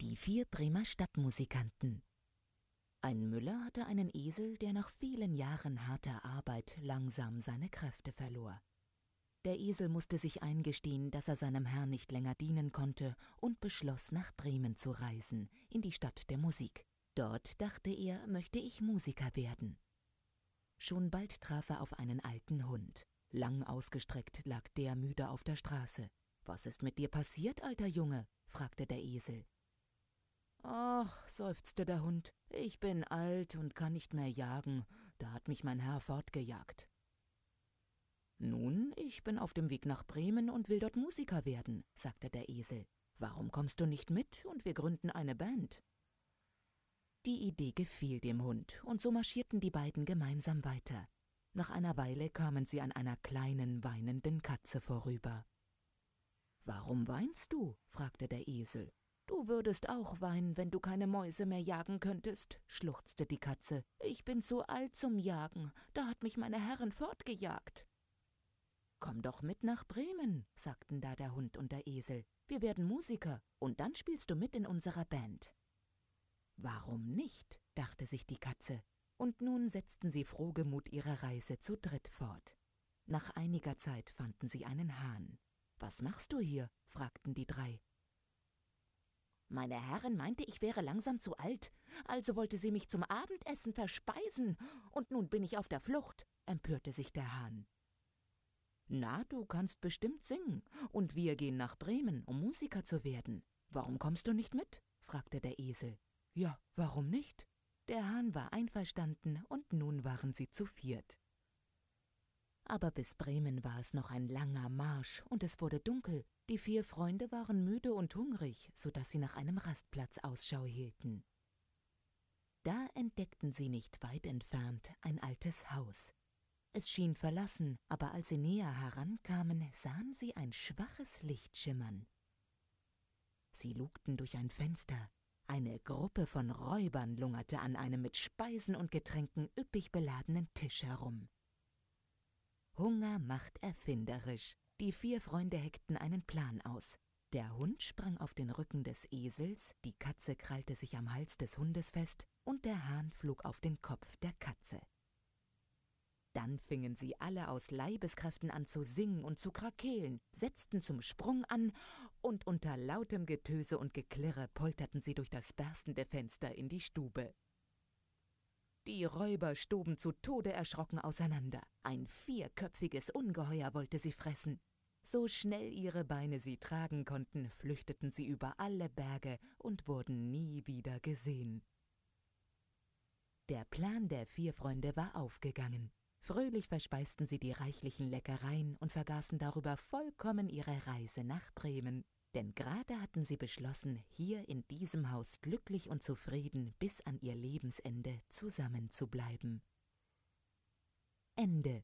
Die vier Bremer Stadtmusikanten. Ein Müller hatte einen Esel, der nach vielen Jahren harter Arbeit langsam seine Kräfte verlor. Der Esel musste sich eingestehen, dass er seinem Herrn nicht länger dienen konnte und beschloss, nach Bremen zu reisen, in die Stadt der Musik. Dort, dachte er, möchte ich Musiker werden. Schon bald traf er auf einen alten Hund. Lang ausgestreckt lag der müde auf der Straße. Was ist mit dir passiert, alter Junge? fragte der Esel. Ach, seufzte der Hund, ich bin alt und kann nicht mehr jagen, da hat mich mein Herr fortgejagt. Nun, ich bin auf dem Weg nach Bremen und will dort Musiker werden, sagte der Esel. Warum kommst du nicht mit und wir gründen eine Band? Die Idee gefiel dem Hund, und so marschierten die beiden gemeinsam weiter. Nach einer Weile kamen sie an einer kleinen, weinenden Katze vorüber. Warum weinst du? fragte der Esel. Du würdest auch weinen, wenn du keine Mäuse mehr jagen könntest, schluchzte die Katze. Ich bin zu alt zum Jagen, da hat mich meine Herren fortgejagt. Komm doch mit nach Bremen, sagten da der Hund und der Esel. Wir werden Musiker, und dann spielst du mit in unserer Band. Warum nicht? dachte sich die Katze, und nun setzten sie frohgemut ihre Reise zu dritt fort. Nach einiger Zeit fanden sie einen Hahn. Was machst du hier? fragten die drei. Meine Herrin meinte, ich wäre langsam zu alt, also wollte sie mich zum Abendessen verspeisen, und nun bin ich auf der Flucht, empörte sich der Hahn. Na, du kannst bestimmt singen, und wir gehen nach Bremen, um Musiker zu werden. Warum kommst du nicht mit? fragte der Esel. Ja, warum nicht? Der Hahn war einverstanden, und nun waren sie zu viert. Aber bis Bremen war es noch ein langer Marsch, und es wurde dunkel, die vier Freunde waren müde und hungrig, so dass sie nach einem Rastplatz Ausschau hielten. Da entdeckten sie nicht weit entfernt ein altes Haus. Es schien verlassen, aber als sie näher herankamen, sahen sie ein schwaches Licht schimmern. Sie lugten durch ein Fenster. Eine Gruppe von Räubern lungerte an einem mit Speisen und Getränken üppig beladenen Tisch herum. Hunger macht erfinderisch, die vier Freunde heckten einen Plan aus. Der Hund sprang auf den Rücken des Esels, die Katze krallte sich am Hals des Hundes fest und der Hahn flog auf den Kopf der Katze. Dann fingen sie alle aus Leibeskräften an zu singen und zu krakeelen, setzten zum Sprung an, und unter lautem Getöse und Geklirre polterten sie durch das berstende Fenster in die Stube. Die Räuber stoben zu Tode erschrocken auseinander. Ein vierköpfiges Ungeheuer wollte sie fressen. So schnell ihre Beine sie tragen konnten, flüchteten sie über alle Berge und wurden nie wieder gesehen. Der Plan der vier Freunde war aufgegangen. Fröhlich verspeisten sie die reichlichen Leckereien und vergaßen darüber vollkommen ihre Reise nach Bremen. Denn gerade hatten sie beschlossen, hier in diesem Haus glücklich und zufrieden bis an ihr Lebensende zusammenzubleiben. Ende